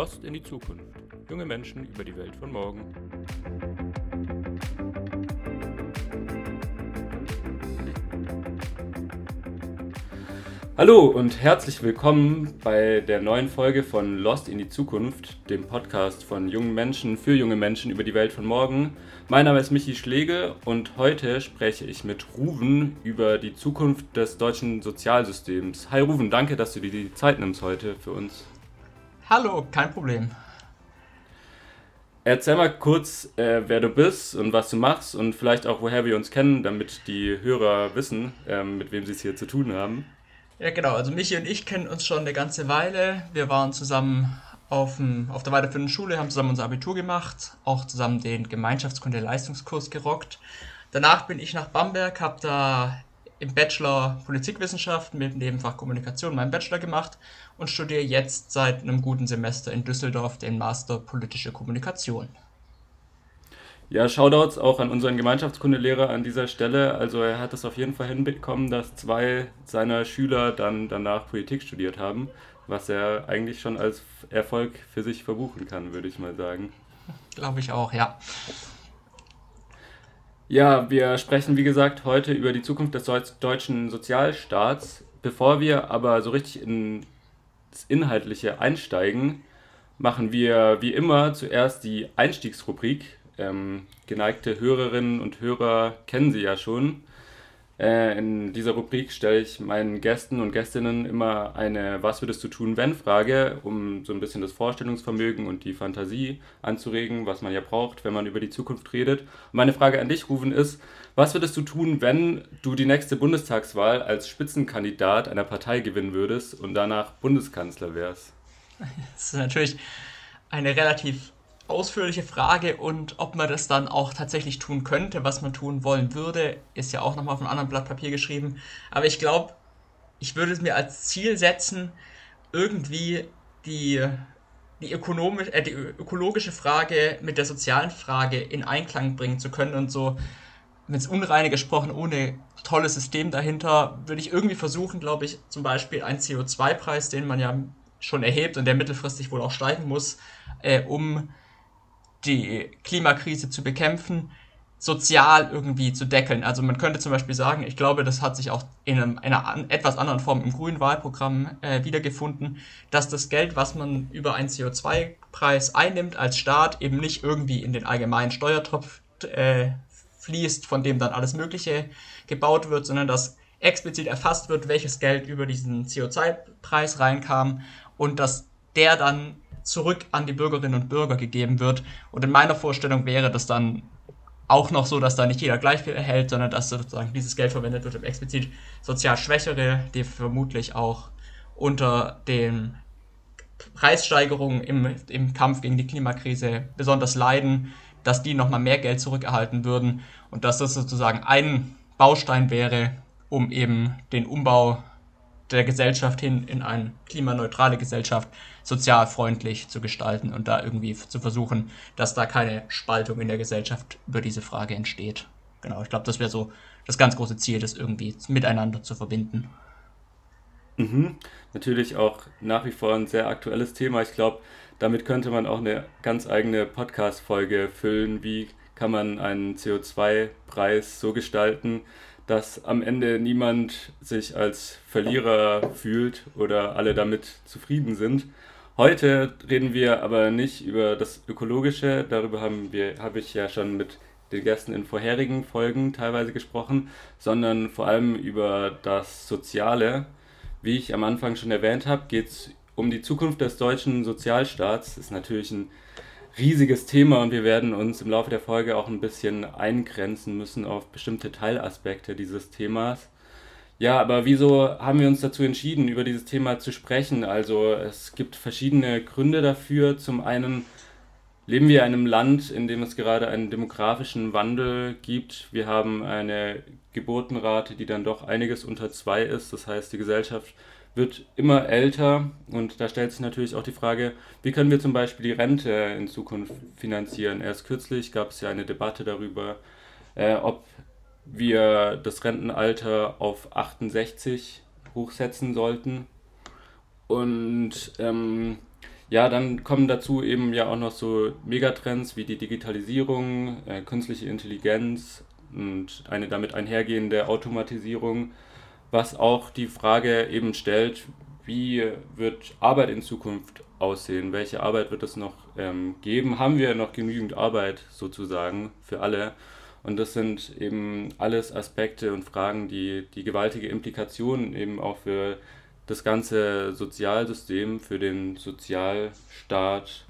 Lost in die Zukunft. Junge Menschen über die Welt von morgen. Hallo und herzlich willkommen bei der neuen Folge von Lost in die Zukunft, dem Podcast von jungen Menschen für junge Menschen über die Welt von morgen. Mein Name ist Michi Schläge und heute spreche ich mit Ruven über die Zukunft des deutschen Sozialsystems. Hi Ruven, danke, dass du dir die Zeit nimmst heute für uns. Hallo, kein Problem. Erzähl mal kurz, äh, wer du bist und was du machst und vielleicht auch, woher wir uns kennen, damit die Hörer wissen, äh, mit wem sie es hier zu tun haben. Ja, genau. Also Michi und ich kennen uns schon eine ganze Weile. Wir waren zusammen auf, dem, auf der weiterführenden Schule, haben zusammen unser Abitur gemacht, auch zusammen den Gemeinschaftskunde-Leistungskurs gerockt. Danach bin ich nach Bamberg, habe da im Bachelor Politikwissenschaft mit Nebenfach Kommunikation meinen Bachelor gemacht und studiere jetzt seit einem guten Semester in Düsseldorf den Master Politische Kommunikation. Ja, Shoutouts auch an unseren Gemeinschaftskundelehrer an dieser Stelle. Also er hat es auf jeden Fall hinbekommen, dass zwei seiner Schüler dann danach Politik studiert haben, was er eigentlich schon als Erfolg für sich verbuchen kann, würde ich mal sagen. Glaube ich auch, ja. Ja, wir sprechen wie gesagt heute über die Zukunft des deutschen Sozialstaats. Bevor wir aber so richtig ins Inhaltliche einsteigen, machen wir wie immer zuerst die Einstiegsrubrik. Ähm, geneigte Hörerinnen und Hörer kennen sie ja schon. Äh, in dieser Rubrik stelle ich meinen Gästen und Gästinnen immer eine Was würdest du tun, wenn Frage, um so ein bisschen das Vorstellungsvermögen und die Fantasie anzuregen, was man ja braucht, wenn man über die Zukunft redet. Und meine Frage an dich, Rufen, ist, was würdest du tun, wenn du die nächste Bundestagswahl als Spitzenkandidat einer Partei gewinnen würdest und danach Bundeskanzler wärst? Das ist natürlich eine relativ ausführliche Frage und ob man das dann auch tatsächlich tun könnte, was man tun wollen würde, ist ja auch nochmal auf einem anderen Blatt Papier geschrieben. Aber ich glaube, ich würde es mir als Ziel setzen, irgendwie die, die, ökonomisch, äh, die ökologische Frage mit der sozialen Frage in Einklang bringen zu können und so, mit unreine gesprochen, ohne tolles System dahinter, würde ich irgendwie versuchen, glaube ich, zum Beispiel einen CO2-Preis, den man ja schon erhebt und der mittelfristig wohl auch steigen muss, äh, um die Klimakrise zu bekämpfen, sozial irgendwie zu deckeln. Also man könnte zum Beispiel sagen, ich glaube, das hat sich auch in einem, einer etwas anderen Form im grünen Wahlprogramm äh, wiedergefunden, dass das Geld, was man über einen CO2-Preis einnimmt als Staat, eben nicht irgendwie in den allgemeinen Steuertopf äh, fließt, von dem dann alles Mögliche gebaut wird, sondern dass explizit erfasst wird, welches Geld über diesen CO2-Preis reinkam und dass der dann zurück an die Bürgerinnen und Bürger gegeben wird. Und in meiner Vorstellung wäre das dann auch noch so, dass da nicht jeder gleich viel erhält, sondern dass sozusagen dieses Geld verwendet wird, um explizit sozial Schwächere, die vermutlich auch unter den Preissteigerungen im, im Kampf gegen die Klimakrise besonders leiden, dass die nochmal mehr Geld zurückerhalten würden und dass das sozusagen ein Baustein wäre, um eben den Umbau der Gesellschaft hin in eine klimaneutrale Gesellschaft sozialfreundlich zu gestalten und da irgendwie zu versuchen, dass da keine Spaltung in der Gesellschaft über diese Frage entsteht. Genau, ich glaube, das wäre so das ganz große Ziel, das irgendwie miteinander zu verbinden. Mhm. Natürlich auch nach wie vor ein sehr aktuelles Thema. Ich glaube, damit könnte man auch eine ganz eigene Podcast-Folge füllen. Wie kann man einen CO2-Preis so gestalten, dass am Ende niemand sich als Verlierer fühlt oder alle damit zufrieden sind. Heute reden wir aber nicht über das Ökologische, darüber haben wir, habe ich ja schon mit den Gästen in vorherigen Folgen teilweise gesprochen, sondern vor allem über das Soziale. Wie ich am Anfang schon erwähnt habe, geht es um die Zukunft des deutschen Sozialstaats. Das ist natürlich ein riesiges Thema und wir werden uns im Laufe der Folge auch ein bisschen eingrenzen müssen auf bestimmte Teilaspekte dieses Themas. Ja, aber wieso haben wir uns dazu entschieden, über dieses Thema zu sprechen? Also es gibt verschiedene Gründe dafür. Zum einen leben wir in einem Land, in dem es gerade einen demografischen Wandel gibt. Wir haben eine Geburtenrate, die dann doch einiges unter zwei ist. Das heißt, die Gesellschaft wird immer älter und da stellt sich natürlich auch die Frage, wie können wir zum Beispiel die Rente in Zukunft finanzieren? Erst kürzlich gab es ja eine Debatte darüber, äh, ob wir das Rentenalter auf 68 hochsetzen sollten. Und ähm, ja, dann kommen dazu eben ja auch noch so Megatrends wie die Digitalisierung, äh, künstliche Intelligenz und eine damit einhergehende Automatisierung, was auch die Frage eben stellt, wie wird Arbeit in Zukunft aussehen? Welche Arbeit wird es noch ähm, geben? Haben wir noch genügend Arbeit sozusagen für alle? Und das sind eben alles Aspekte und Fragen, die die gewaltige Implikationen eben auch für das ganze Sozialsystem, für den Sozialstaat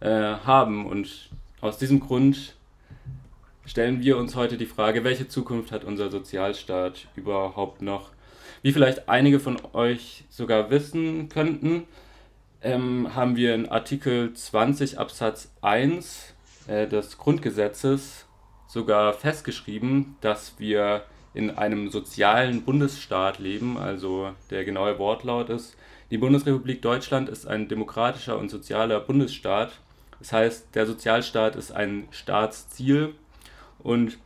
äh, haben. Und aus diesem Grund stellen wir uns heute die Frage, welche Zukunft hat unser Sozialstaat überhaupt noch? Wie vielleicht einige von euch sogar wissen könnten, ähm, haben wir in Artikel 20 Absatz 1 äh, des Grundgesetzes sogar festgeschrieben, dass wir in einem sozialen Bundesstaat leben, also der genaue Wortlaut ist, die Bundesrepublik Deutschland ist ein demokratischer und sozialer Bundesstaat. Das heißt, der Sozialstaat ist ein Staatsziel und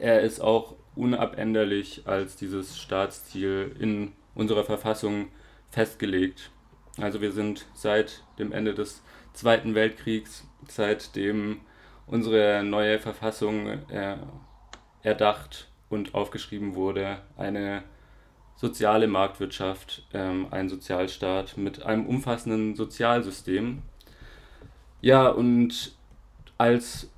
er ist auch unabänderlich als dieses Staatsziel in unserer Verfassung festgelegt. Also wir sind seit dem Ende des Zweiten Weltkriegs, seitdem unsere neue Verfassung äh, erdacht und aufgeschrieben wurde, eine soziale Marktwirtschaft, ähm, ein Sozialstaat mit einem umfassenden Sozialsystem. Ja, und als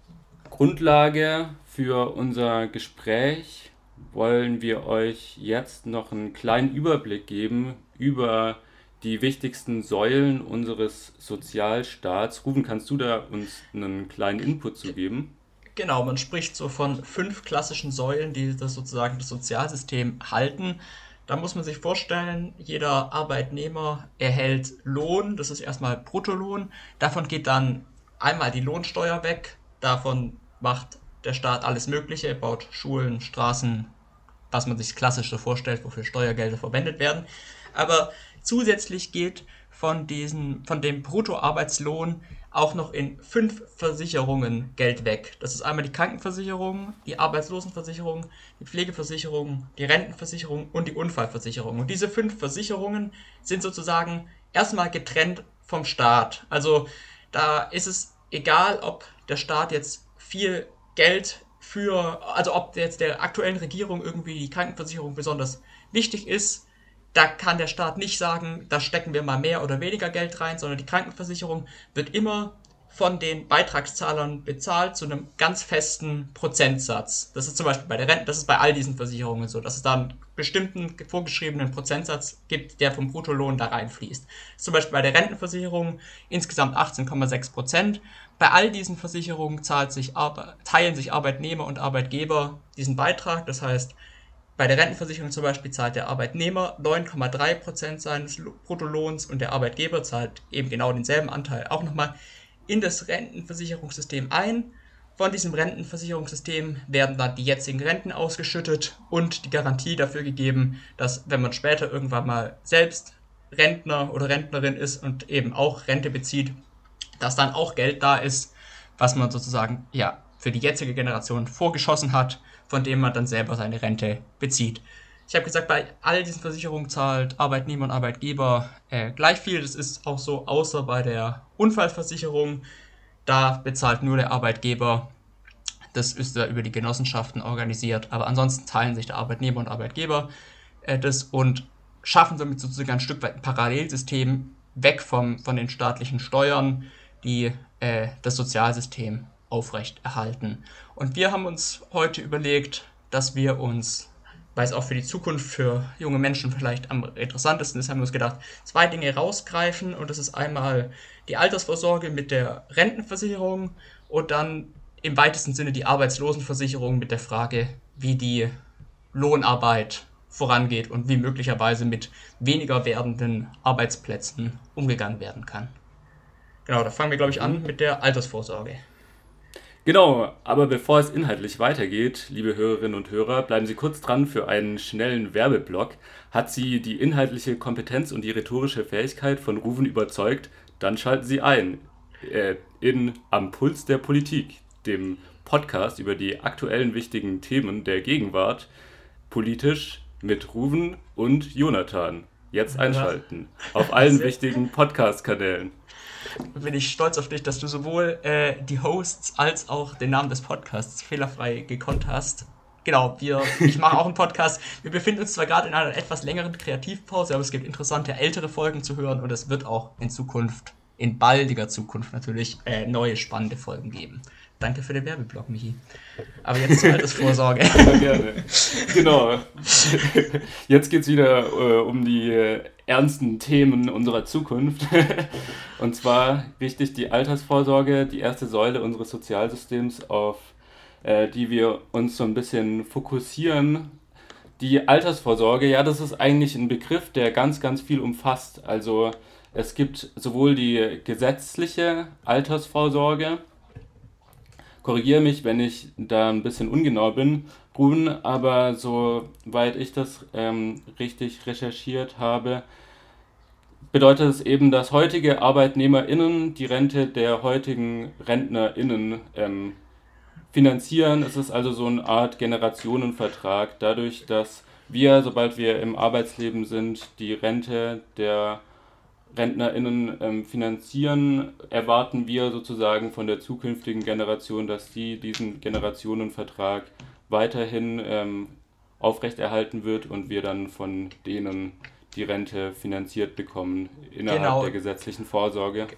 Grundlage für unser Gespräch wollen wir euch jetzt noch einen kleinen Überblick geben über die wichtigsten Säulen unseres Sozialstaats. Ruben, kannst du da uns einen kleinen Input zu geben? Genau, man spricht so von fünf klassischen Säulen, die das sozusagen das Sozialsystem halten. Da muss man sich vorstellen, jeder Arbeitnehmer erhält Lohn, das ist erstmal Bruttolohn. Davon geht dann einmal die Lohnsteuer weg, davon macht der Staat alles Mögliche, baut Schulen, Straßen, was man sich klassisch so vorstellt, wofür Steuergelder verwendet werden. Aber zusätzlich geht von, diesen, von dem Bruttoarbeitslohn auch noch in fünf Versicherungen Geld weg. Das ist einmal die Krankenversicherung, die Arbeitslosenversicherung, die Pflegeversicherung, die Rentenversicherung und die Unfallversicherung. Und diese fünf Versicherungen sind sozusagen erstmal getrennt vom Staat. Also da ist es egal, ob der Staat jetzt viel Geld für, also ob jetzt der aktuellen Regierung irgendwie die Krankenversicherung besonders wichtig ist, da kann der Staat nicht sagen, da stecken wir mal mehr oder weniger Geld rein, sondern die Krankenversicherung wird immer von den Beitragszahlern bezahlt zu einem ganz festen Prozentsatz. Das ist zum Beispiel bei der Rente, das ist bei all diesen Versicherungen so, dass es da einen bestimmten vorgeschriebenen Prozentsatz gibt, der vom Bruttolohn da reinfließt. Zum Beispiel bei der Rentenversicherung insgesamt 18,6 Prozent. Bei all diesen Versicherungen sich, teilen sich Arbeitnehmer und Arbeitgeber diesen Beitrag. Das heißt, bei der Rentenversicherung zum Beispiel zahlt der Arbeitnehmer 9,3% seines Bruttolohns und der Arbeitgeber zahlt eben genau denselben Anteil auch nochmal in das Rentenversicherungssystem ein. Von diesem Rentenversicherungssystem werden dann die jetzigen Renten ausgeschüttet und die Garantie dafür gegeben, dass wenn man später irgendwann mal selbst Rentner oder Rentnerin ist und eben auch Rente bezieht, dass dann auch Geld da ist, was man sozusagen ja für die jetzige Generation vorgeschossen hat von dem man dann selber seine Rente bezieht. Ich habe gesagt, bei all diesen Versicherungen zahlt Arbeitnehmer und Arbeitgeber äh, gleich viel. Das ist auch so, außer bei der Unfallversicherung. Da bezahlt nur der Arbeitgeber. Das ist da über die Genossenschaften organisiert. Aber ansonsten teilen sich der Arbeitnehmer und Arbeitgeber äh, das und schaffen somit sozusagen ein Stück weit ein Parallelsystem weg vom, von den staatlichen Steuern, die äh, das Sozialsystem aufrechterhalten. Und wir haben uns heute überlegt, dass wir uns, weil es auch für die Zukunft für junge Menschen vielleicht am interessantesten ist, haben wir uns gedacht, zwei Dinge rausgreifen. Und das ist einmal die Altersvorsorge mit der Rentenversicherung und dann im weitesten Sinne die Arbeitslosenversicherung mit der Frage, wie die Lohnarbeit vorangeht und wie möglicherweise mit weniger werdenden Arbeitsplätzen umgegangen werden kann. Genau, da fangen wir, glaube ich, an mit der Altersvorsorge. Genau, aber bevor es inhaltlich weitergeht, liebe Hörerinnen und Hörer, bleiben Sie kurz dran für einen schnellen Werbeblock. Hat Sie die inhaltliche Kompetenz und die rhetorische Fähigkeit von Ruven überzeugt, dann schalten Sie ein äh, in Am Puls der Politik, dem Podcast über die aktuellen wichtigen Themen der Gegenwart, politisch mit Ruven und Jonathan. Jetzt einschalten. Ja. Auf allen wichtigen Podcast-Kanälen. Bin ich stolz auf dich, dass du sowohl äh, die Hosts als auch den Namen des Podcasts fehlerfrei gekonnt hast. Genau, wir, ich mache auch einen Podcast. Wir befinden uns zwar gerade in einer etwas längeren Kreativpause, aber es gibt interessante ältere Folgen zu hören und es wird auch in Zukunft, in baldiger Zukunft natürlich, äh, neue spannende Folgen geben. Danke für den Werbeblock, Michi. Aber jetzt zur Altersvorsorge. Ja, gerne. Genau. Jetzt geht es wieder äh, um die äh, ernsten Themen unserer Zukunft. Und zwar wichtig die Altersvorsorge, die erste Säule unseres Sozialsystems, auf äh, die wir uns so ein bisschen fokussieren. Die Altersvorsorge, ja, das ist eigentlich ein Begriff, der ganz, ganz viel umfasst. Also es gibt sowohl die gesetzliche Altersvorsorge, korrigiere mich, wenn ich da ein bisschen ungenau bin, Brun, aber soweit ich das ähm, richtig recherchiert habe, bedeutet es eben, dass heutige ArbeitnehmerInnen die Rente der heutigen RentnerInnen ähm, finanzieren. Es ist also so eine Art Generationenvertrag, dadurch, dass wir, sobald wir im Arbeitsleben sind, die Rente der RentnerInnen ähm, finanzieren, erwarten wir sozusagen von der zukünftigen Generation, dass sie diesen Generationenvertrag weiterhin ähm, aufrechterhalten wird und wir dann von denen die Rente finanziert bekommen innerhalb genau. der gesetzlichen Vorsorge.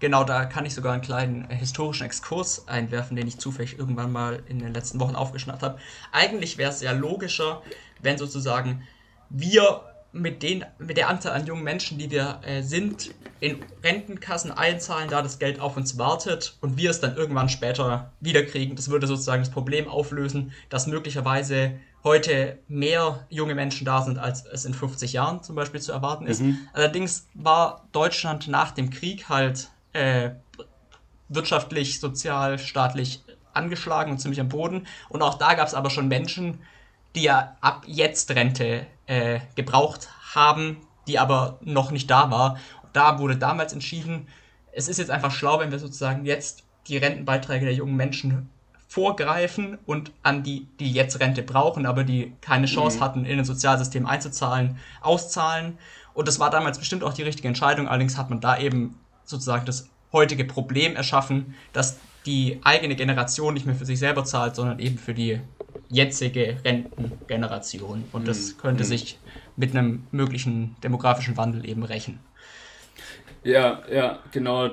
Genau, da kann ich sogar einen kleinen historischen Exkurs einwerfen, den ich zufällig irgendwann mal in den letzten Wochen aufgeschnappt habe. Eigentlich wäre es ja logischer, wenn sozusagen wir mit, den, mit der Anzahl an jungen Menschen, die wir äh, sind, in Rentenkassen einzahlen, da das Geld auf uns wartet und wir es dann irgendwann später wiederkriegen. Das würde sozusagen das Problem auflösen, dass möglicherweise heute mehr junge Menschen da sind, als es in 50 Jahren zum Beispiel zu erwarten ist. Mhm. Allerdings war Deutschland nach dem Krieg halt äh, wirtschaftlich, sozial, staatlich angeschlagen und ziemlich am Boden. Und auch da gab es aber schon Menschen, die ja ab jetzt Rente äh, gebraucht haben, die aber noch nicht da war. Da wurde damals entschieden, es ist jetzt einfach schlau, wenn wir sozusagen jetzt die Rentenbeiträge der jungen Menschen vorgreifen und an die, die jetzt Rente brauchen, aber die keine Chance mhm. hatten, in ein Sozialsystem einzuzahlen, auszahlen. Und das war damals bestimmt auch die richtige Entscheidung. Allerdings hat man da eben sozusagen das heutige Problem erschaffen, dass die eigene Generation nicht mehr für sich selber zahlt, sondern eben für die jetzige Rentengeneration. Und das mhm. könnte mhm. sich mit einem möglichen demografischen Wandel eben rächen. Ja, ja, genau.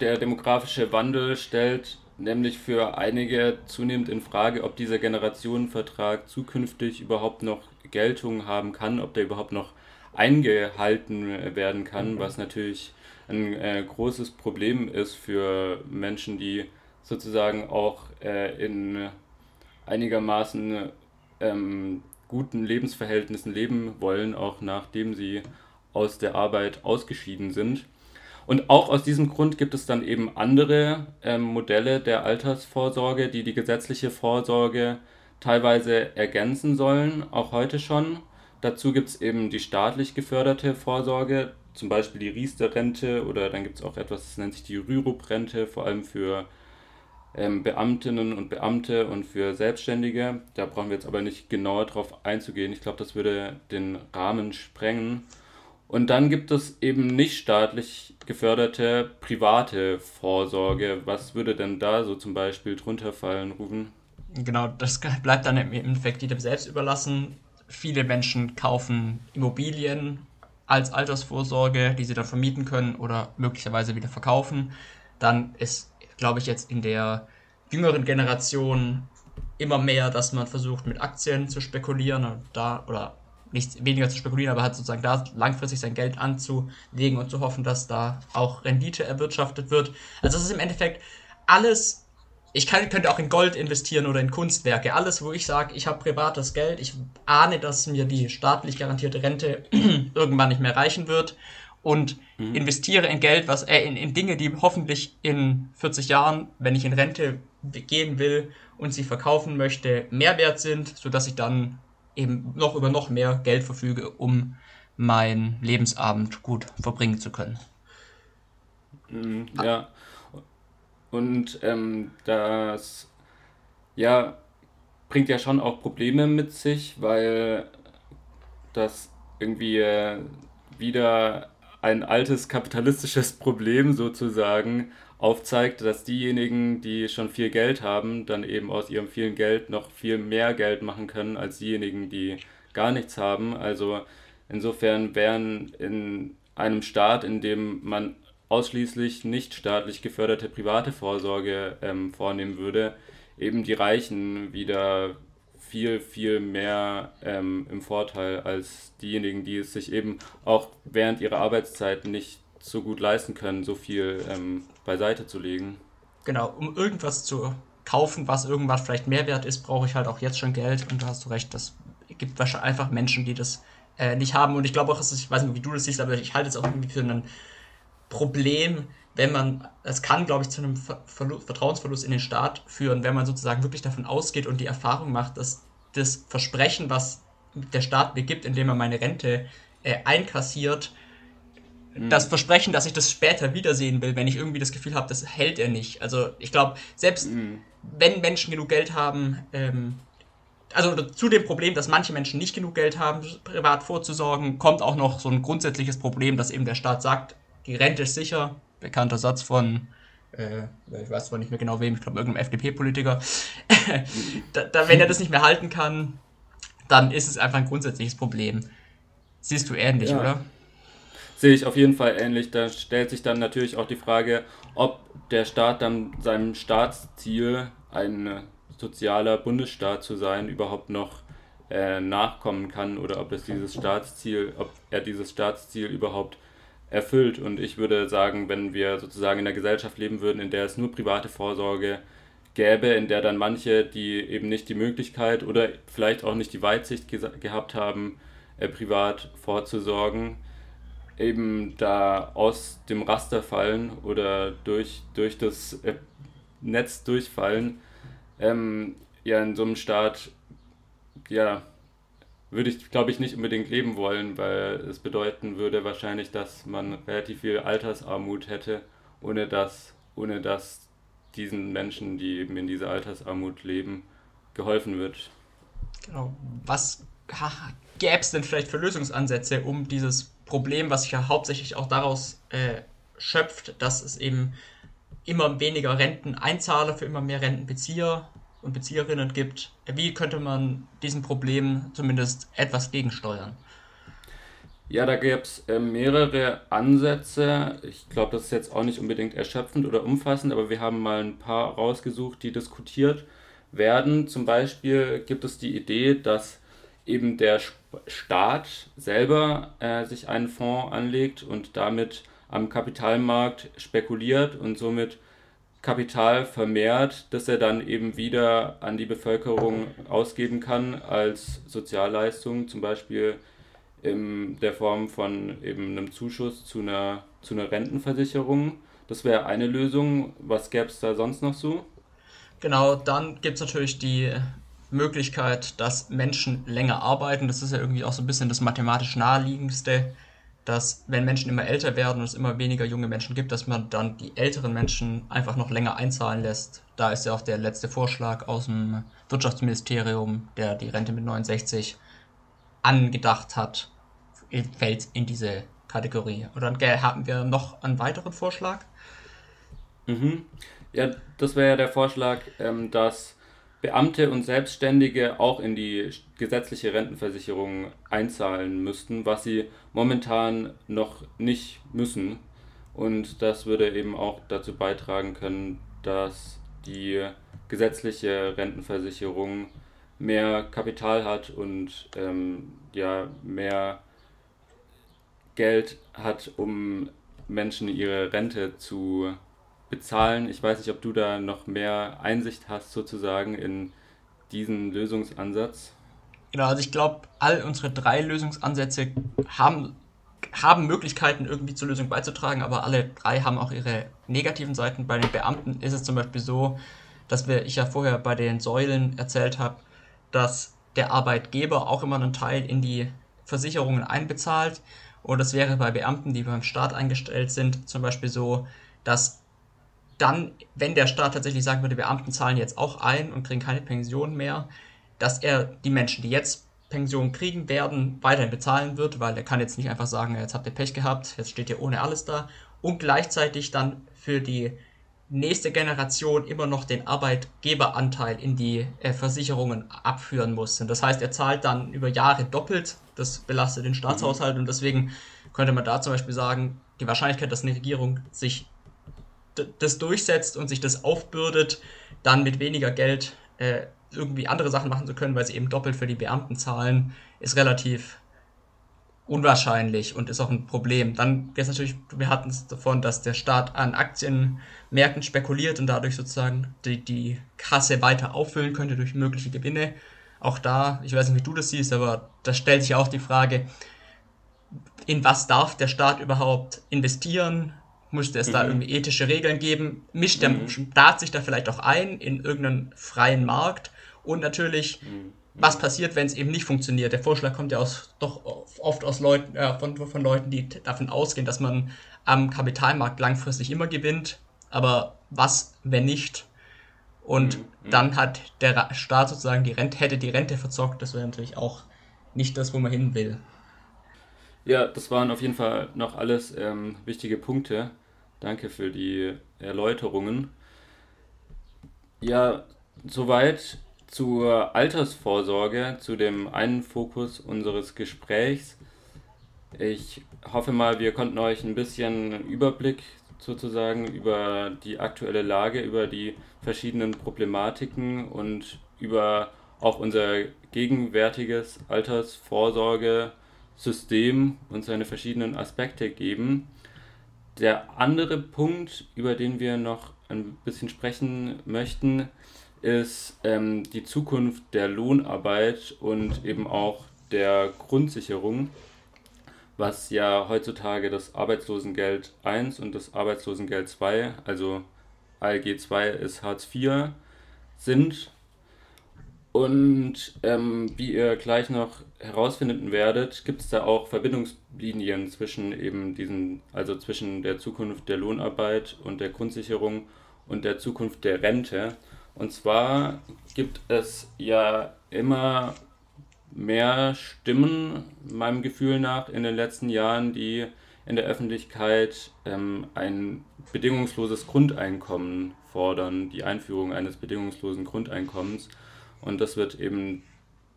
Der demografische Wandel stellt nämlich für einige zunehmend in Frage, ob dieser Generationenvertrag zukünftig überhaupt noch Geltung haben kann, ob der überhaupt noch eingehalten werden kann, mhm. was natürlich ein äh, großes Problem ist für Menschen, die sozusagen auch äh, in einigermaßen ähm, guten Lebensverhältnissen leben wollen, auch nachdem sie aus der Arbeit ausgeschieden sind. Und auch aus diesem Grund gibt es dann eben andere ähm, Modelle der Altersvorsorge, die die gesetzliche Vorsorge teilweise ergänzen sollen, auch heute schon. Dazu gibt es eben die staatlich geförderte Vorsorge, zum Beispiel die Riester-Rente oder dann gibt es auch etwas, das nennt sich die Rürup-Rente, vor allem für ähm, Beamtinnen und Beamte und für Selbstständige. Da brauchen wir jetzt aber nicht genauer drauf einzugehen. Ich glaube, das würde den Rahmen sprengen. Und dann gibt es eben nicht staatlich geförderte private Vorsorge. Was würde denn da so zum Beispiel drunter fallen, Ruben? Genau, das bleibt dann im Endeffekt jedem selbst überlassen. Viele Menschen kaufen Immobilien als Altersvorsorge, die sie dann vermieten können oder möglicherweise wieder verkaufen. Dann ist glaube ich, jetzt in der jüngeren Generation immer mehr, dass man versucht, mit Aktien zu spekulieren und da, oder nicht weniger zu spekulieren, aber halt sozusagen da langfristig sein Geld anzulegen und zu hoffen, dass da auch Rendite erwirtschaftet wird. Also das ist im Endeffekt alles, ich kann, könnte auch in Gold investieren oder in Kunstwerke, alles, wo ich sage, ich habe privates Geld, ich ahne, dass mir die staatlich garantierte Rente irgendwann nicht mehr reichen wird und mhm. investiere in Geld, was äh, in, in Dinge, die hoffentlich in 40 Jahren, wenn ich in Rente gehen will und sie verkaufen möchte, mehr wert sind, sodass ich dann eben noch über noch mehr Geld verfüge, um meinen Lebensabend gut verbringen zu können. Mhm, ja. Und ähm, das ja bringt ja schon auch Probleme mit sich, weil das irgendwie äh, wieder ein altes kapitalistisches Problem sozusagen aufzeigt, dass diejenigen, die schon viel Geld haben, dann eben aus ihrem vielen Geld noch viel mehr Geld machen können als diejenigen, die gar nichts haben. Also insofern wären in einem Staat, in dem man ausschließlich nicht staatlich geförderte private Vorsorge ähm, vornehmen würde, eben die Reichen wieder viel, viel mehr ähm, im Vorteil als diejenigen, die es sich eben auch während ihrer Arbeitszeit nicht so gut leisten können, so viel ähm, beiseite zu legen. Genau, um irgendwas zu kaufen, was irgendwas vielleicht mehr wert ist, brauche ich halt auch jetzt schon Geld und da hast du recht, das gibt wahrscheinlich einfach Menschen, die das äh, nicht haben und ich glaube auch, dass, ich weiß nicht, wie du das siehst, aber ich halte es auch irgendwie für ein Problem, wenn man, es kann, glaube ich, zu einem Verlu Vertrauensverlust in den Staat führen, wenn man sozusagen wirklich davon ausgeht und die Erfahrung macht, dass das Versprechen, was der Staat mir gibt, indem er meine Rente äh, einkassiert, mhm. das Versprechen, dass ich das später wiedersehen will, wenn ich irgendwie das Gefühl habe, das hält er nicht. Also ich glaube, selbst mhm. wenn Menschen genug Geld haben, ähm, also zu dem Problem, dass manche Menschen nicht genug Geld haben, privat vorzusorgen, kommt auch noch so ein grundsätzliches Problem, dass eben der Staat sagt, die Rente ist sicher, bekannter Satz von, äh, ich weiß zwar nicht mehr genau wem, ich glaube irgendeinem FDP-Politiker, da, da, wenn er das nicht mehr halten kann, dann ist es einfach ein grundsätzliches Problem. Siehst du ähnlich, ja. oder? Sehe ich auf jeden Fall ähnlich. Da stellt sich dann natürlich auch die Frage, ob der Staat dann seinem Staatsziel, ein sozialer Bundesstaat zu sein, überhaupt noch äh, nachkommen kann oder ob es dieses Staatsziel, ob er dieses Staatsziel überhaupt erfüllt. Und ich würde sagen, wenn wir sozusagen in einer Gesellschaft leben würden, in der es nur private Vorsorge gäbe, in der dann manche, die eben nicht die Möglichkeit oder vielleicht auch nicht die Weitsicht ge gehabt haben, äh, privat vorzusorgen, eben da aus dem Raster fallen oder durch, durch das äh, Netz durchfallen, ähm, ja in so einem Staat ja würde ich, glaube ich, nicht unbedingt leben wollen, weil es bedeuten würde wahrscheinlich, dass man relativ viel Altersarmut hätte, ohne dass, ohne dass diesen Menschen, die eben in dieser Altersarmut leben, geholfen wird. Genau. Was gäbe es denn vielleicht für Lösungsansätze, um dieses Problem, was sich ja hauptsächlich auch daraus äh, schöpft, dass es eben immer weniger Renteneinzahler für immer mehr Rentenbezieher und Bezieherinnen gibt. Wie könnte man diesem Problem zumindest etwas gegensteuern? Ja, da gäbe es äh, mehrere Ansätze. Ich glaube, das ist jetzt auch nicht unbedingt erschöpfend oder umfassend, aber wir haben mal ein paar rausgesucht, die diskutiert werden. Zum Beispiel gibt es die Idee, dass eben der Staat selber äh, sich einen Fonds anlegt und damit am Kapitalmarkt spekuliert und somit Kapital vermehrt, das er dann eben wieder an die Bevölkerung ausgeben kann als Sozialleistung, zum Beispiel in der Form von eben einem Zuschuss zu einer, zu einer Rentenversicherung. Das wäre eine Lösung. Was gäbe es da sonst noch so? Genau, dann gibt es natürlich die Möglichkeit, dass Menschen länger arbeiten. Das ist ja irgendwie auch so ein bisschen das mathematisch naheliegendste dass wenn Menschen immer älter werden und es immer weniger junge Menschen gibt, dass man dann die älteren Menschen einfach noch länger einzahlen lässt. Da ist ja auch der letzte Vorschlag aus dem Wirtschaftsministerium, der die Rente mit 69 angedacht hat, fällt in diese Kategorie. Und dann haben wir noch einen weiteren Vorschlag. Mhm. Ja, das wäre ja der Vorschlag, ähm, dass Beamte und Selbstständige auch in die gesetzliche Rentenversicherung einzahlen müssten, was sie momentan noch nicht müssen. Und das würde eben auch dazu beitragen können, dass die gesetzliche Rentenversicherung mehr Kapital hat und ähm, ja mehr Geld hat, um Menschen ihre Rente zu bezahlen. Ich weiß nicht, ob du da noch mehr Einsicht hast sozusagen in diesen Lösungsansatz. Genau, also ich glaube, all unsere drei Lösungsansätze haben, haben Möglichkeiten, irgendwie zur Lösung beizutragen, aber alle drei haben auch ihre negativen Seiten. Bei den Beamten ist es zum Beispiel so, dass wir, ich ja vorher bei den Säulen erzählt habe, dass der Arbeitgeber auch immer einen Teil in die Versicherungen einbezahlt. Und das wäre bei Beamten, die beim Staat eingestellt sind, zum Beispiel so, dass dann, wenn der Staat tatsächlich sagen würde, Beamten zahlen jetzt auch ein und kriegen keine Pension mehr, dass er die Menschen, die jetzt Pension kriegen werden, weiterhin bezahlen wird, weil er kann jetzt nicht einfach sagen, jetzt habt ihr Pech gehabt, jetzt steht ihr ohne alles da und gleichzeitig dann für die nächste Generation immer noch den Arbeitgeberanteil in die äh, Versicherungen abführen muss. Und das heißt, er zahlt dann über Jahre doppelt, das belastet den Staatshaushalt mhm. und deswegen könnte man da zum Beispiel sagen, die Wahrscheinlichkeit, dass eine Regierung sich das durchsetzt und sich das aufbürdet, dann mit weniger Geld äh, irgendwie andere Sachen machen zu können, weil sie eben doppelt für die Beamten zahlen, ist relativ unwahrscheinlich und ist auch ein Problem. Dann jetzt natürlich, wir hatten es davon, dass der Staat an Aktienmärkten spekuliert und dadurch sozusagen die, die Kasse weiter auffüllen könnte durch mögliche Gewinne. Auch da, ich weiß nicht, wie du das siehst, aber da stellt sich auch die Frage, in was darf der Staat überhaupt investieren? Müsste es mhm. da irgendwie ethische Regeln geben? Mischt der mhm. Staat sich da vielleicht auch ein in irgendeinen freien Markt? Und natürlich, mhm. was passiert, wenn es eben nicht funktioniert? Der Vorschlag kommt ja aus, doch oft aus Leuten, äh, von, von Leuten, die davon ausgehen, dass man am Kapitalmarkt langfristig immer gewinnt. Aber was, wenn nicht? Und mhm. mhm. dann hat der Staat sozusagen die Rente, hätte die Rente verzockt. Das wäre natürlich auch nicht das, wo man hin will. Ja, das waren auf jeden Fall noch alles ähm, wichtige Punkte. Danke für die Erläuterungen. Ja, soweit zur Altersvorsorge, zu dem einen Fokus unseres Gesprächs. Ich hoffe mal, wir konnten euch ein bisschen Überblick sozusagen über die aktuelle Lage, über die verschiedenen Problematiken und über auch unser gegenwärtiges Altersvorsorgesystem und seine verschiedenen Aspekte geben. Der andere Punkt, über den wir noch ein bisschen sprechen möchten, ist ähm, die Zukunft der Lohnarbeit und eben auch der Grundsicherung, was ja heutzutage das Arbeitslosengeld 1 und das Arbeitslosengeld 2, also ALG 2 ist Hartz IV, sind. Und ähm, wie ihr gleich noch herausfinden werdet, gibt es da auch Verbindungslinien zwischen eben diesen, also zwischen der Zukunft der Lohnarbeit und der Grundsicherung und der Zukunft der Rente. Und zwar gibt es ja immer mehr Stimmen, meinem Gefühl nach, in den letzten Jahren, die in der Öffentlichkeit ähm, ein bedingungsloses Grundeinkommen fordern, die Einführung eines bedingungslosen Grundeinkommens. Und das wird eben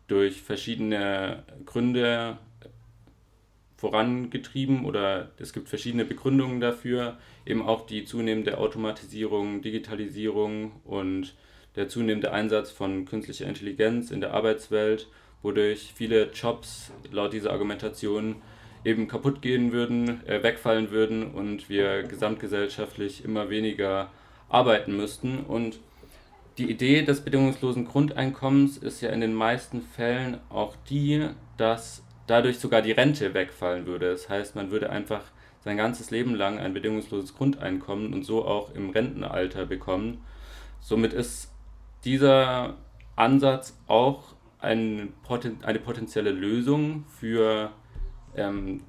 durch verschiedene Gründe vorangetrieben oder es gibt verschiedene Begründungen dafür, eben auch die zunehmende Automatisierung, Digitalisierung und der zunehmende Einsatz von künstlicher Intelligenz in der Arbeitswelt, wodurch viele Jobs laut dieser Argumentation eben kaputt gehen würden, äh, wegfallen würden und wir gesamtgesellschaftlich immer weniger arbeiten müssten. Und die Idee des bedingungslosen Grundeinkommens ist ja in den meisten Fällen auch die, dass dadurch sogar die Rente wegfallen würde. Das heißt, man würde einfach sein ganzes Leben lang ein bedingungsloses Grundeinkommen und so auch im Rentenalter bekommen. Somit ist dieser Ansatz auch ein, eine potenzielle Lösung für ähm,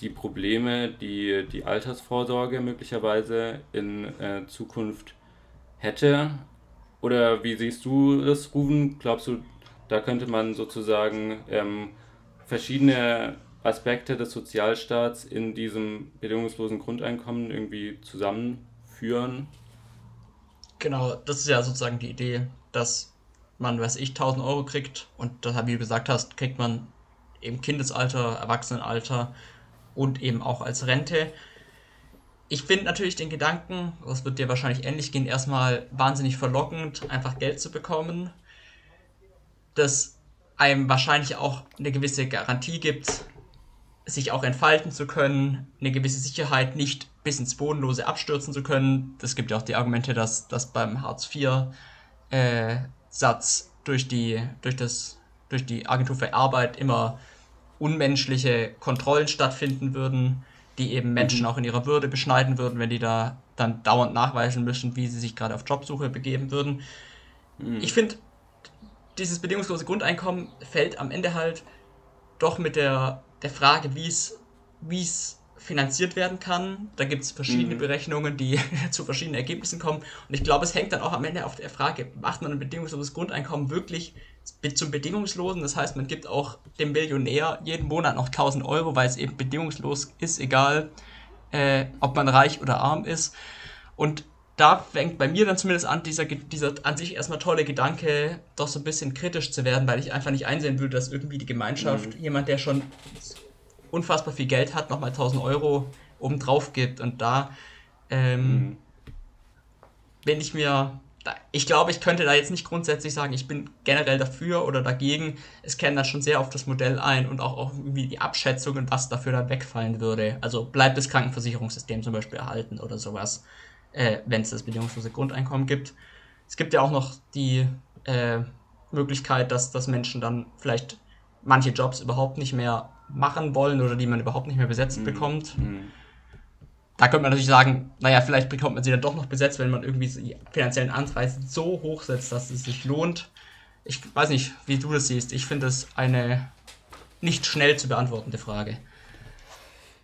die Probleme, die die Altersvorsorge möglicherweise in äh, Zukunft hätte. Oder wie siehst du das, Ruven? Glaubst du, da könnte man sozusagen ähm, verschiedene Aspekte des Sozialstaats in diesem bedingungslosen Grundeinkommen irgendwie zusammenführen? Genau, das ist ja sozusagen die Idee, dass man, weiß ich, 1000 Euro kriegt und das, wie du gesagt hast, kriegt man im Kindesalter, Erwachsenenalter und eben auch als Rente. Ich finde natürlich den Gedanken, das wird dir wahrscheinlich ähnlich gehen, erstmal wahnsinnig verlockend, einfach Geld zu bekommen, das einem wahrscheinlich auch eine gewisse Garantie gibt, sich auch entfalten zu können, eine gewisse Sicherheit nicht bis ins Bodenlose abstürzen zu können. Es gibt ja auch die Argumente, dass, dass beim Hartz IV äh, durch die, durch, das, durch die Agentur für Arbeit immer unmenschliche Kontrollen stattfinden würden, die eben Menschen mhm. auch in ihrer Würde beschneiden würden, wenn die da dann dauernd nachweisen müssen, wie sie sich gerade auf Jobsuche begeben würden. Mhm. Ich finde, dieses bedingungslose Grundeinkommen fällt am Ende halt doch mit der, der Frage, wie es finanziert werden kann. Da gibt es verschiedene mhm. Berechnungen, die zu verschiedenen Ergebnissen kommen. Und ich glaube, es hängt dann auch am Ende auf der Frage, macht man ein bedingungsloses Grundeinkommen wirklich zum Bedingungslosen. Das heißt, man gibt auch dem Millionär jeden Monat noch 1000 Euro, weil es eben bedingungslos ist, egal äh, ob man reich oder arm ist. Und da fängt bei mir dann zumindest an, dieser, dieser an sich erstmal tolle Gedanke, doch so ein bisschen kritisch zu werden, weil ich einfach nicht einsehen würde, dass irgendwie die Gemeinschaft, mhm. jemand, der schon unfassbar viel Geld hat, nochmal 1000 Euro obendrauf gibt. Und da ähm, mhm. bin ich mir ich glaube, ich könnte da jetzt nicht grundsätzlich sagen, ich bin generell dafür oder dagegen. Es kennen da schon sehr auf das Modell ein und auch, auch irgendwie die Abschätzungen, was dafür dann wegfallen würde. Also bleibt das Krankenversicherungssystem zum Beispiel erhalten oder sowas, äh, wenn es das bedingungslose Grundeinkommen gibt. Es gibt ja auch noch die äh, Möglichkeit, dass, dass Menschen dann vielleicht manche Jobs überhaupt nicht mehr machen wollen oder die man überhaupt nicht mehr besetzt mhm. bekommt. Mhm da könnte man natürlich sagen, naja, vielleicht bekommt man sie dann doch noch besetzt, wenn man irgendwie die finanziellen Anreize so hoch setzt, dass es sich lohnt. Ich weiß nicht, wie du das siehst. Ich finde es eine nicht schnell zu beantwortende Frage.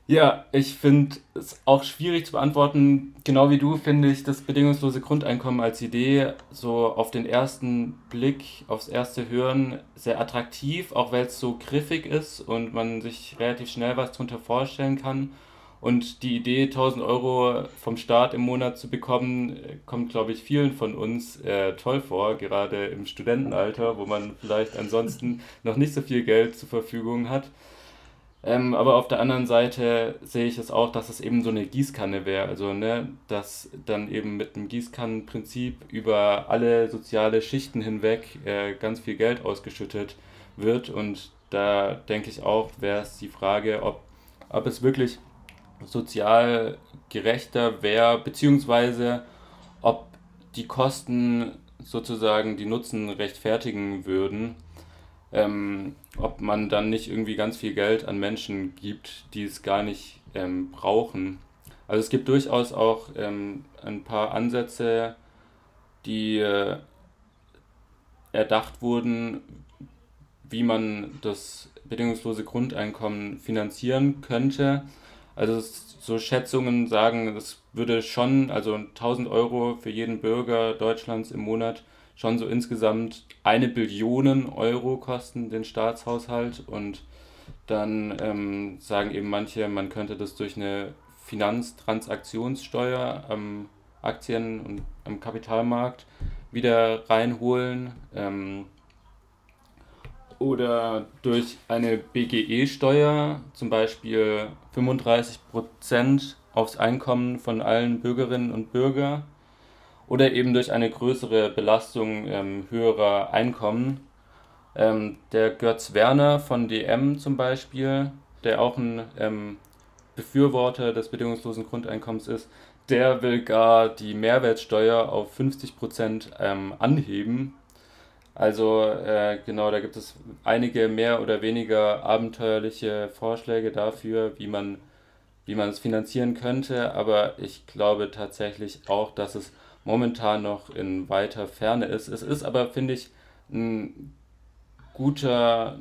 Ja, ich finde es auch schwierig zu beantworten. Genau wie du finde ich das bedingungslose Grundeinkommen als Idee so auf den ersten Blick, aufs erste Hören sehr attraktiv, auch weil es so griffig ist und man sich relativ schnell was darunter vorstellen kann. Und die Idee, 1000 Euro vom Staat im Monat zu bekommen, kommt, glaube ich, vielen von uns äh, toll vor, gerade im Studentenalter, wo man vielleicht ansonsten noch nicht so viel Geld zur Verfügung hat. Ähm, aber auf der anderen Seite sehe ich es auch, dass es eben so eine Gießkanne wäre. Also, ne, dass dann eben mit dem Gießkannenprinzip über alle soziale Schichten hinweg äh, ganz viel Geld ausgeschüttet wird. Und da denke ich auch, wäre es die Frage, ob, ob es wirklich sozial gerechter wäre, beziehungsweise ob die Kosten sozusagen die Nutzen rechtfertigen würden, ähm, ob man dann nicht irgendwie ganz viel Geld an Menschen gibt, die es gar nicht ähm, brauchen. Also es gibt durchaus auch ähm, ein paar Ansätze, die äh, erdacht wurden, wie man das bedingungslose Grundeinkommen finanzieren könnte. Also so Schätzungen sagen, es würde schon, also 1000 Euro für jeden Bürger Deutschlands im Monat schon so insgesamt eine Billion Euro kosten den Staatshaushalt und dann ähm, sagen eben manche, man könnte das durch eine Finanztransaktionssteuer am Aktien- und am Kapitalmarkt wieder reinholen. Ähm, oder durch eine BGE-Steuer, zum Beispiel 35% aufs Einkommen von allen Bürgerinnen und Bürgern, oder eben durch eine größere Belastung ähm, höherer Einkommen. Ähm, der Götz Werner von DM zum Beispiel, der auch ein ähm, Befürworter des bedingungslosen Grundeinkommens ist, der will gar die Mehrwertsteuer auf 50% ähm, anheben also äh, genau, da gibt es einige mehr oder weniger abenteuerliche Vorschläge dafür, wie man, wie man es finanzieren könnte, aber ich glaube tatsächlich auch, dass es momentan noch in weiter Ferne ist. Es ist aber, finde ich, ein guter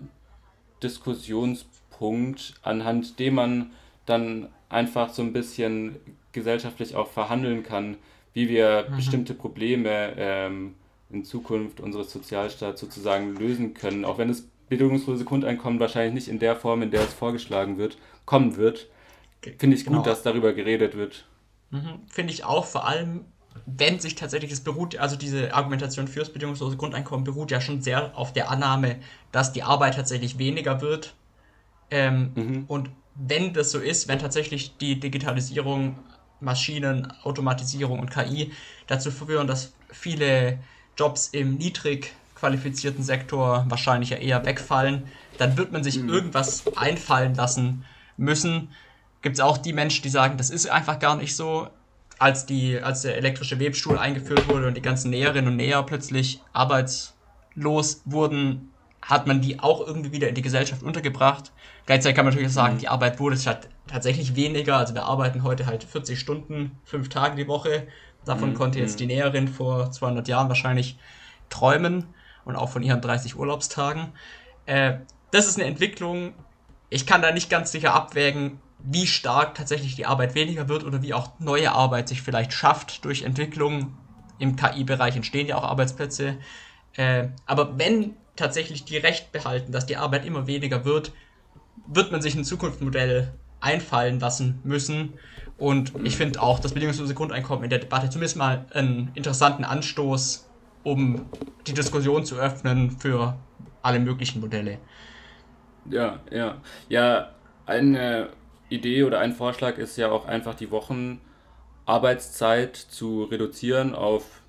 Diskussionspunkt, anhand dem man dann einfach so ein bisschen gesellschaftlich auch verhandeln kann, wie wir mhm. bestimmte Probleme ähm, in Zukunft unseres Sozialstaats sozusagen lösen können, auch wenn das bildungslose Grundeinkommen wahrscheinlich nicht in der Form, in der es vorgeschlagen wird, kommen wird. Finde ich gut, genau. dass darüber geredet wird. Mhm. Finde ich auch, vor allem, wenn sich tatsächlich es beruht, also diese Argumentation fürs bedingungslose Grundeinkommen beruht ja schon sehr auf der Annahme, dass die Arbeit tatsächlich weniger wird. Ähm, mhm. Und wenn das so ist, wenn tatsächlich die Digitalisierung, Maschinen, Automatisierung und KI dazu führen, dass viele Jobs im niedrig qualifizierten Sektor wahrscheinlich ja eher wegfallen, dann wird man sich mhm. irgendwas einfallen lassen müssen. Gibt es auch die Menschen, die sagen, das ist einfach gar nicht so. Als, die, als der elektrische Webstuhl eingeführt wurde und die ganzen Näherinnen und Näher plötzlich arbeitslos wurden, hat man die auch irgendwie wieder in die Gesellschaft untergebracht. Gleichzeitig kann man natürlich sagen, mhm. die Arbeit wurde tatsächlich weniger. Also wir arbeiten heute halt 40 Stunden, fünf Tage die Woche. Davon mhm. konnte jetzt die. Näherin vor 200 Jahren wahrscheinlich träumen und auch von ihren 30 Urlaubstagen. Äh, das ist eine Entwicklung. Ich kann da nicht ganz sicher abwägen, wie stark tatsächlich die Arbeit weniger wird oder wie auch neue Arbeit sich vielleicht schafft durch Entwicklung. Im KI-Bereich entstehen ja auch Arbeitsplätze. Äh, aber wenn tatsächlich die Recht behalten, dass die Arbeit immer weniger wird, wird man sich ein Zukunftsmodell einfallen lassen müssen. Und ich finde auch das bedingungslose Grundeinkommen in der Debatte zumindest mal einen interessanten Anstoß, um die Diskussion zu öffnen für alle möglichen Modelle. Ja, ja. Ja, eine Idee oder ein Vorschlag ist ja auch einfach die Wochenarbeitszeit zu reduzieren auf,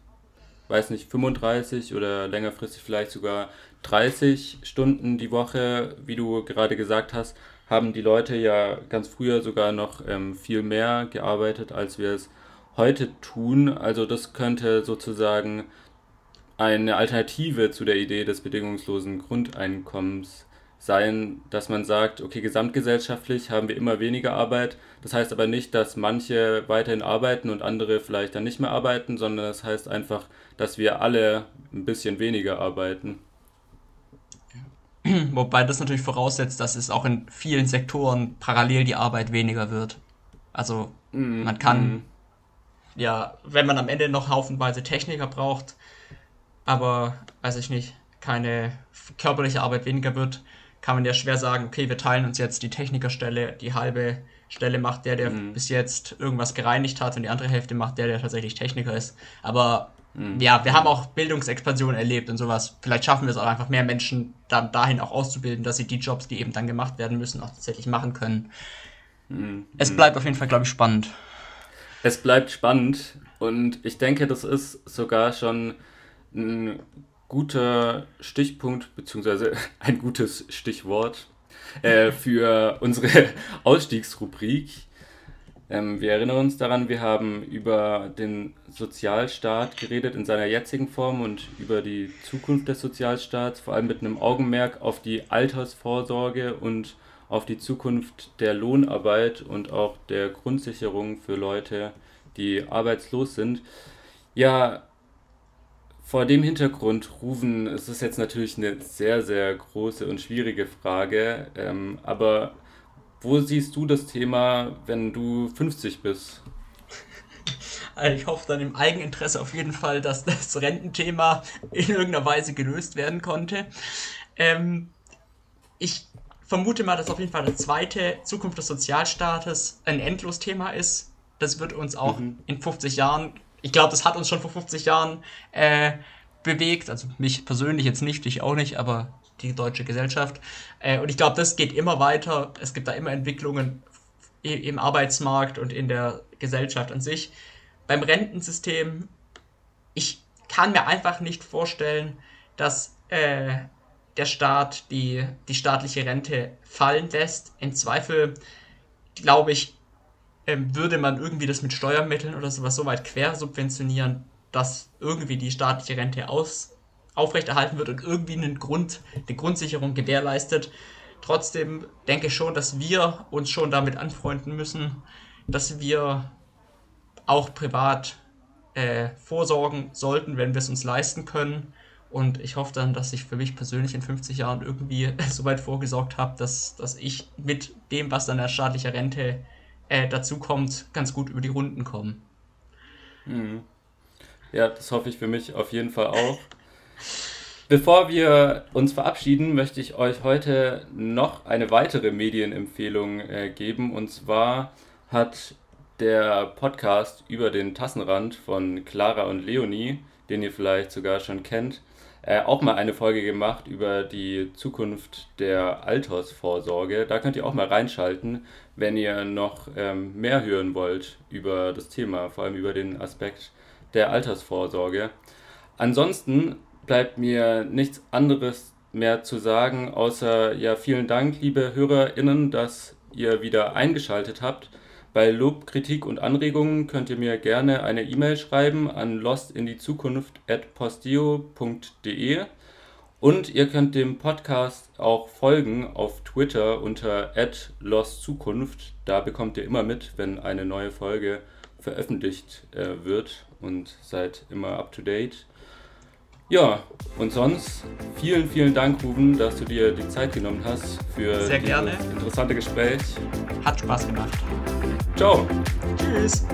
weiß nicht, 35 oder längerfristig vielleicht sogar 30 Stunden die Woche, wie du gerade gesagt hast, haben die Leute ja ganz früher sogar noch ähm, viel mehr gearbeitet, als wir es heute tun. Also das könnte sozusagen eine Alternative zu der Idee des bedingungslosen Grundeinkommens sein, dass man sagt, okay, gesamtgesellschaftlich haben wir immer weniger Arbeit. Das heißt aber nicht, dass manche weiterhin arbeiten und andere vielleicht dann nicht mehr arbeiten, sondern das heißt einfach, dass wir alle ein bisschen weniger arbeiten. Wobei das natürlich voraussetzt, dass es auch in vielen Sektoren parallel die Arbeit weniger wird. Also mm, man kann, mm. ja, wenn man am Ende noch haufenweise Techniker braucht, aber, weiß ich nicht, keine körperliche Arbeit weniger wird, kann man ja schwer sagen, okay, wir teilen uns jetzt die Technikerstelle, die halbe Stelle macht der, der mm. bis jetzt irgendwas gereinigt hat und die andere Hälfte macht der, der tatsächlich Techniker ist. Aber Mhm. Ja, wir haben auch Bildungsexpansion erlebt und sowas. Vielleicht schaffen wir es auch einfach mehr Menschen dann dahin auch auszubilden, dass sie die Jobs, die eben dann gemacht werden müssen, auch tatsächlich machen können. Mhm. Es bleibt auf jeden Fall, glaube ich, spannend. Es bleibt spannend und ich denke, das ist sogar schon ein guter Stichpunkt, beziehungsweise ein gutes Stichwort äh, für unsere Ausstiegsrubrik. Ähm, wir erinnern uns daran, wir haben über den Sozialstaat geredet in seiner jetzigen Form und über die Zukunft des Sozialstaats, vor allem mit einem Augenmerk auf die Altersvorsorge und auf die Zukunft der Lohnarbeit und auch der Grundsicherung für Leute, die arbeitslos sind. Ja, vor dem Hintergrund, Rufen, es ist jetzt natürlich eine sehr, sehr große und schwierige Frage, ähm, aber wo siehst du das Thema, wenn du 50 bist? Also ich hoffe dann im Eigeninteresse auf jeden Fall, dass das Rententhema in irgendeiner Weise gelöst werden konnte. Ähm, ich vermute mal, dass auf jeden Fall das zweite Zukunft des Sozialstaates ein Endlosthema ist. Das wird uns auch mhm. in 50 Jahren, ich glaube, das hat uns schon vor 50 Jahren äh, bewegt. Also mich persönlich jetzt nicht, ich auch nicht, aber die deutsche Gesellschaft. Äh, und ich glaube, das geht immer weiter. Es gibt da immer Entwicklungen im Arbeitsmarkt und in der Gesellschaft an sich. Beim Rentensystem, ich kann mir einfach nicht vorstellen, dass äh, der Staat die, die staatliche Rente fallen lässt. Im Zweifel, glaube ich, äh, würde man irgendwie das mit Steuermitteln oder sowas so weit quer subventionieren, dass irgendwie die staatliche Rente aus, aufrechterhalten wird und irgendwie einen Grund, eine Grundsicherung gewährleistet. Trotzdem denke ich schon, dass wir uns schon damit anfreunden müssen, dass wir auch privat äh, vorsorgen sollten, wenn wir es uns leisten können. Und ich hoffe dann, dass ich für mich persönlich in 50 Jahren irgendwie so weit vorgesorgt habe, dass, dass ich mit dem, was dann der staatliche Rente äh, dazu kommt, ganz gut über die Runden komme. Mhm. Ja, das hoffe ich für mich auf jeden Fall auch. Bevor wir uns verabschieden, möchte ich euch heute noch eine weitere Medienempfehlung äh, geben. Und zwar hat der Podcast über den Tassenrand von Clara und Leonie, den ihr vielleicht sogar schon kennt, äh, auch mal eine Folge gemacht über die Zukunft der Altersvorsorge. Da könnt ihr auch mal reinschalten, wenn ihr noch ähm, mehr hören wollt über das Thema, vor allem über den Aspekt der Altersvorsorge. Ansonsten bleibt mir nichts anderes mehr zu sagen, außer ja, vielen Dank, liebe HörerInnen, dass ihr wieder eingeschaltet habt. Bei Lob, Kritik und Anregungen könnt ihr mir gerne eine E-Mail schreiben an lostinDieZukunft@postio.de und ihr könnt dem Podcast auch folgen auf Twitter unter @lostzukunft. Da bekommt ihr immer mit, wenn eine neue Folge veröffentlicht äh, wird und seid immer up to date. Ja, und sonst vielen, vielen Dank, Ruben, dass du dir die Zeit genommen hast für Sehr gerne. dieses interessante Gespräch. Hat Spaß gemacht. Ciao. Tschüss.